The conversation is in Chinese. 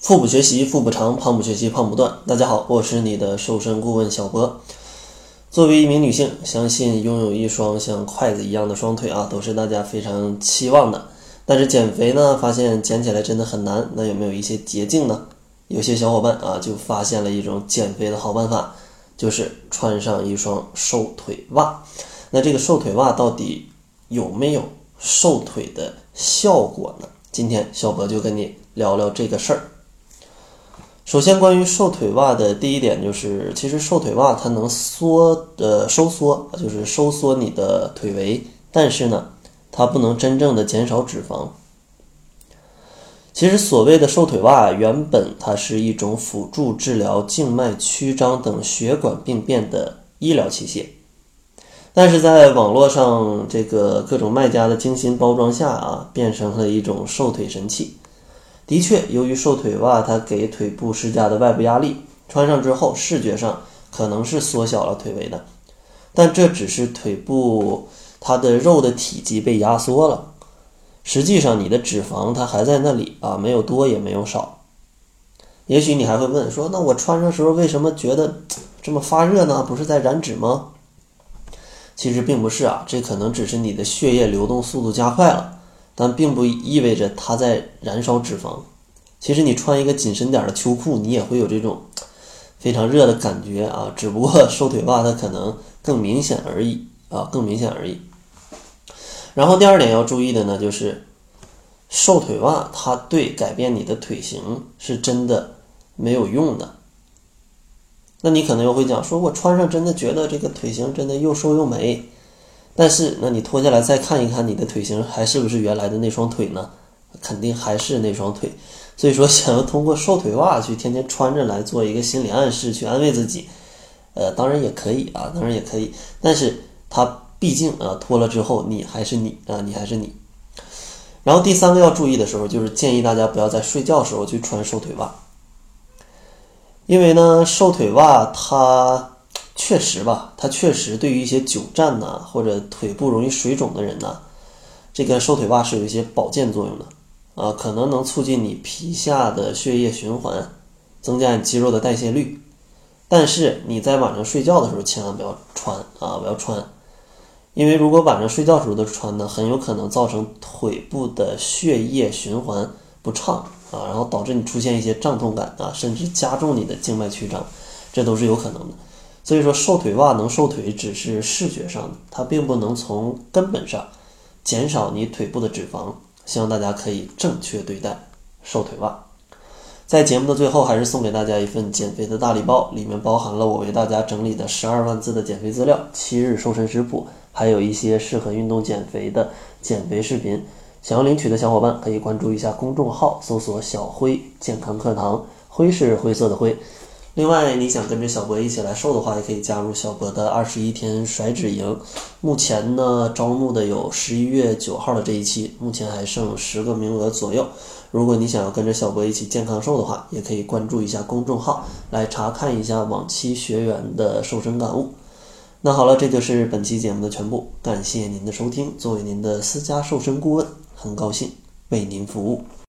腹部学习腹部长，胖不学习胖不断。大家好，我是你的瘦身顾问小博。作为一名女性，相信拥有一双像筷子一样的双腿啊，都是大家非常期望的。但是减肥呢，发现减起来真的很难。那有没有一些捷径呢？有些小伙伴啊，就发现了一种减肥的好办法，就是穿上一双瘦腿袜。那这个瘦腿袜到底有没有瘦腿的效果呢？今天小博就跟你聊聊这个事儿。首先，关于瘦腿袜的第一点就是，其实瘦腿袜它能缩呃收缩，就是收缩你的腿围，但是呢，它不能真正的减少脂肪。其实所谓的瘦腿袜，原本它是一种辅助治疗静脉曲张等血管病变的医疗器械，但是在网络上这个各种卖家的精心包装下啊，变成了一种瘦腿神器。的确，由于瘦腿袜它给腿部施加的外部压力，穿上之后视觉上可能是缩小了腿围的，但这只是腿部它的肉的体积被压缩了，实际上你的脂肪它还在那里啊，没有多也没有少。也许你还会问说，那我穿上时候为什么觉得这么发热呢？不是在燃脂吗？其实并不是啊，这可能只是你的血液流动速度加快了。但并不意味着它在燃烧脂肪。其实你穿一个紧身点的秋裤，你也会有这种非常热的感觉啊。只不过瘦腿袜它可能更明显而已啊，更明显而已。然后第二点要注意的呢，就是瘦腿袜它对改变你的腿型是真的没有用的。那你可能又会讲，说我穿上真的觉得这个腿型真的又瘦又美。但是，那你脱下来再看一看，你的腿型还是不是原来的那双腿呢？肯定还是那双腿。所以说，想要通过瘦腿袜去天天穿着来做一个心理暗示，去安慰自己，呃，当然也可以啊，当然也可以。但是它毕竟啊，脱了之后你还是你啊，你还是你。然后第三个要注意的时候，就是建议大家不要在睡觉时候去穿瘦腿袜，因为呢，瘦腿袜它。确实吧，它确实对于一些久站呐或者腿部容易水肿的人呐，这个瘦腿袜是有一些保健作用的，啊，可能能促进你皮下的血液循环，增加你肌肉的代谢率。但是你在晚上睡觉的时候千万不要穿啊，不要穿，因为如果晚上睡觉时候都穿呢，很有可能造成腿部的血液循环不畅啊，然后导致你出现一些胀痛感啊，甚至加重你的静脉曲张，这都是有可能的。所以说，瘦腿袜能瘦腿只是视觉上的，它并不能从根本上减少你腿部的脂肪。希望大家可以正确对待瘦腿袜。在节目的最后，还是送给大家一份减肥的大礼包，里面包含了我为大家整理的十二万字的减肥资料、七日瘦身食谱，还有一些适合运动减肥的减肥视频。想要领取的小伙伴可以关注一下公众号，搜索“小辉健康课堂”，灰是灰色的灰。另外，你想跟着小博一起来瘦的话，也可以加入小博的二十一天甩脂营。目前呢，招募的有十一月九号的这一期，目前还剩十个名额左右。如果你想要跟着小博一起健康瘦的话，也可以关注一下公众号，来查看一下往期学员的瘦身感悟。那好了，这就是本期节目的全部，感谢您的收听。作为您的私家瘦身顾问，很高兴为您服务。